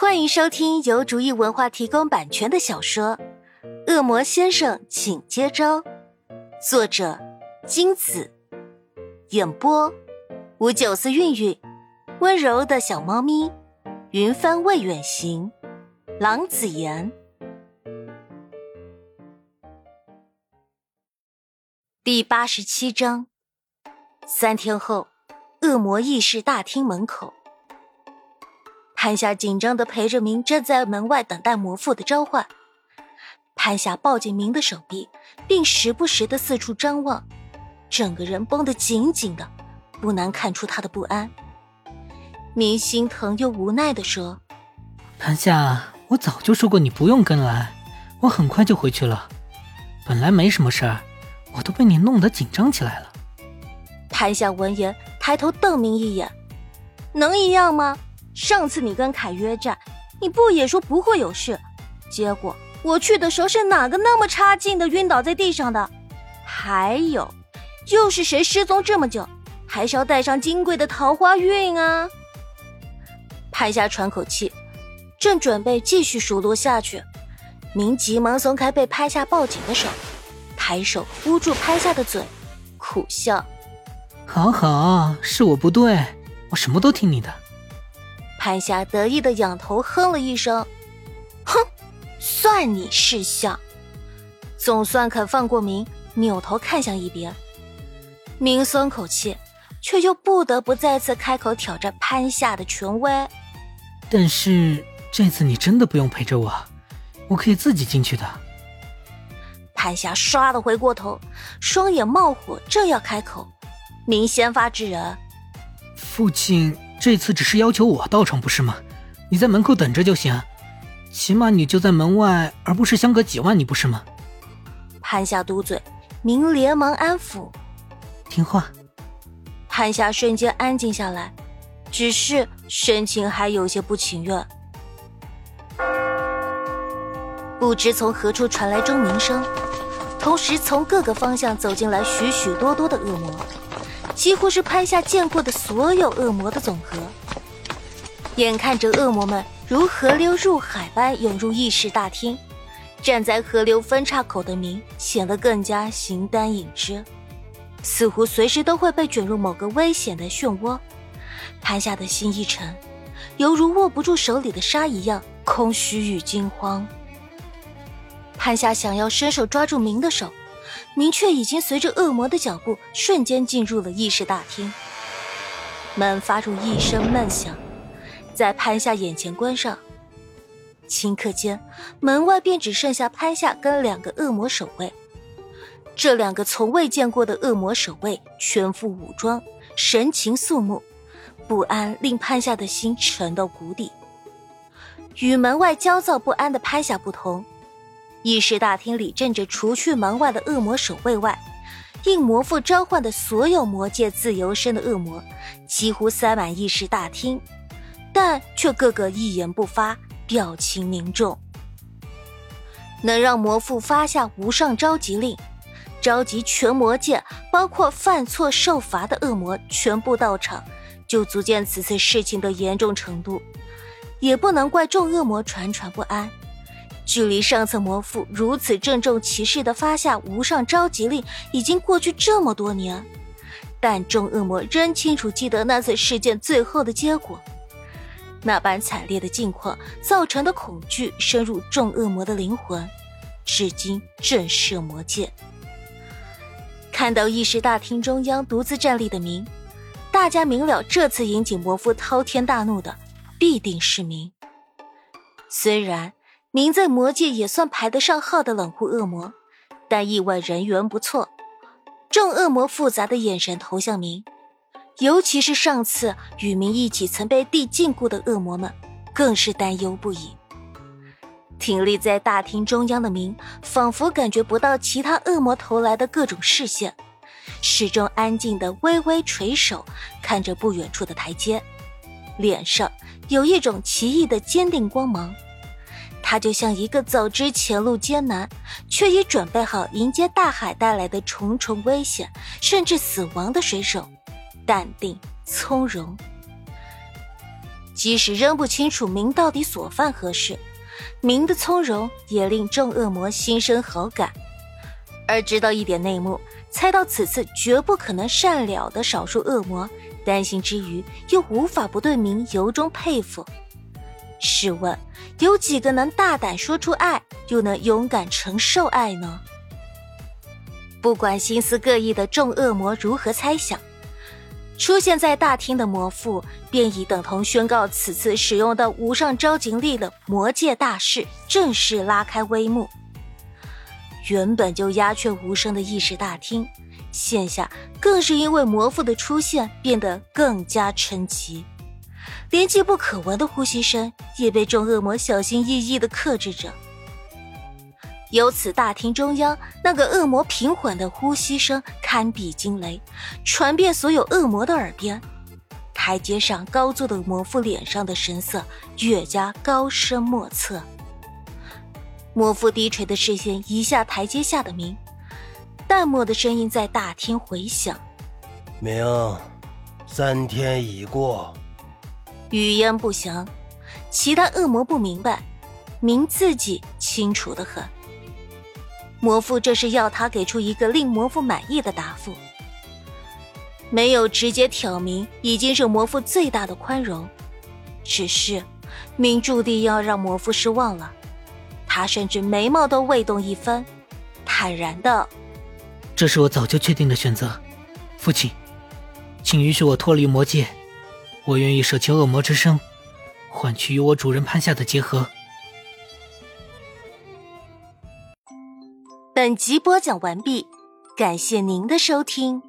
欢迎收听由竹意文化提供版权的小说《恶魔先生，请接招》，作者金子，演播五九四韵韵，温柔的小猫咪，云帆未远行，郎子言。第八十七章，三天后，恶魔议事大厅门口。潘夏紧张的陪着明站在门外等待魔父的召唤。潘夏抱紧明的手臂，并时不时的四处张望，整个人绷得紧紧的，不难看出他的不安。明心疼又无奈的说：“潘夏，我早就说过你不用跟来，我很快就回去了。本来没什么事儿，我都被你弄得紧张起来了。”潘夏闻言抬头瞪明一眼：“能一样吗？”上次你跟凯约战，你不也说不会有事？结果我去的时候是哪个那么差劲的晕倒在地上的？还有，又是谁失踪这么久，还是要带上金贵的桃花运啊？潘夏喘口气，正准备继续数落下去，明急忙松开被拍下抱紧的手，抬手捂住拍下的嘴，苦笑：“好好，是我不对，我什么都听你的。”潘霞得意的仰头哼了一声，哼，算你识相，总算肯放过明。扭头看向一边，明松口气，却又不得不再次开口挑战潘夏的权威。但是这次你真的不用陪着我，我可以自己进去的。潘夏唰的回过头，双眼冒火，正要开口，明先发制人：“父亲。”这次只是要求我到场，不是吗？你在门口等着就行，起码你就在门外，而不是相隔几万里，不是吗？潘夏嘟嘴，明连忙安抚：“听话。”潘夏瞬间安静下来，只是神情还有些不情愿。不知从何处传来钟鸣声，同时从各个方向走进来许许多多的恶魔。几乎是潘夏见过的所有恶魔的总和。眼看着恶魔们如河流入海般涌入议事大厅，站在河流分岔口的明显得更加形单影只，似乎随时都会被卷入某个危险的漩涡。潘夏的心一沉，犹如握不住手里的沙一样空虚与惊慌。潘夏想要伸手抓住明的手。明却已经随着恶魔的脚步瞬间进入了议事大厅，门发出一声闷响，在潘夏眼前关上。顷刻间，门外便只剩下潘夏跟两个恶魔守卫。这两个从未见过的恶魔守卫全副武装，神情肃穆，不安令潘夏的心沉到谷底。与门外焦躁不安的潘夏不同。议事大厅里镇着除去门外的恶魔守卫外，应魔父召唤的所有魔界自由身的恶魔，几乎塞满议事大厅，但却个个一言不发，表情凝重。能让魔父发下无上召集令，召集全魔界，包括犯错受罚的恶魔全部到场，就足见此次事情的严重程度，也不能怪众恶魔惴惴不安。距离上次魔父如此郑重其事的发下无上召集令，已经过去这么多年，但众恶魔仍清楚记得那次事件最后的结果。那般惨烈的境况造成的恐惧深入众恶魔的灵魂，至今震慑魔界。看到议事大厅中央独自站立的明，大家明了这次引起魔父滔天大怒的，必定是明。虽然。明在魔界也算排得上号的冷酷恶魔，但意外人缘不错。众恶魔复杂的眼神投向明，尤其是上次与明一起曾被地禁锢的恶魔们，更是担忧不已。挺立在大厅中央的明，仿佛感觉不到其他恶魔投来的各种视线，始终安静的微微垂首，看着不远处的台阶，脸上有一种奇异的坚定光芒。他就像一个早知前路艰难，却已准备好迎接大海带来的重重危险，甚至死亡的水手，淡定从容。即使仍不清楚明到底所犯何事，明的从容也令众恶魔心生好感。而知道一点内幕，猜到此次绝不可能善了的少数恶魔，担心之余又无法不对明由衷佩服。试问，有几个能大胆说出爱，又能勇敢承受爱呢？不管心思各异的众恶魔如何猜想。出现在大厅的魔父便已等同宣告此次使用的无上招景力的魔界大事正式拉开帷幕。原本就鸦雀无声的议事大厅，现下更是因为魔父的出现变得更加沉寂，连极不可闻的呼吸声也被众恶魔小心翼翼的克制着。由此，大厅中央那个恶魔平缓的呼吸声堪比惊雷，传遍所有恶魔的耳边。台阶上高坐的魔父脸上的神色越加高深莫测。魔父低垂的视线移下台阶下的明，淡漠的声音在大厅回响：“明，三天已过。”语焉不详，其他恶魔不明白，明自己清楚的很。魔父这是要他给出一个令魔父满意的答复，没有直接挑明，已经是魔父最大的宽容。只是，明注定要让魔父失望了。他甚至眉毛都未动一分，坦然道：“这是我早就确定的选择，父亲，请允许我脱离魔界，我愿意舍弃恶魔之声，换取与我主人潘夏的结合。”本集播讲完毕，感谢您的收听。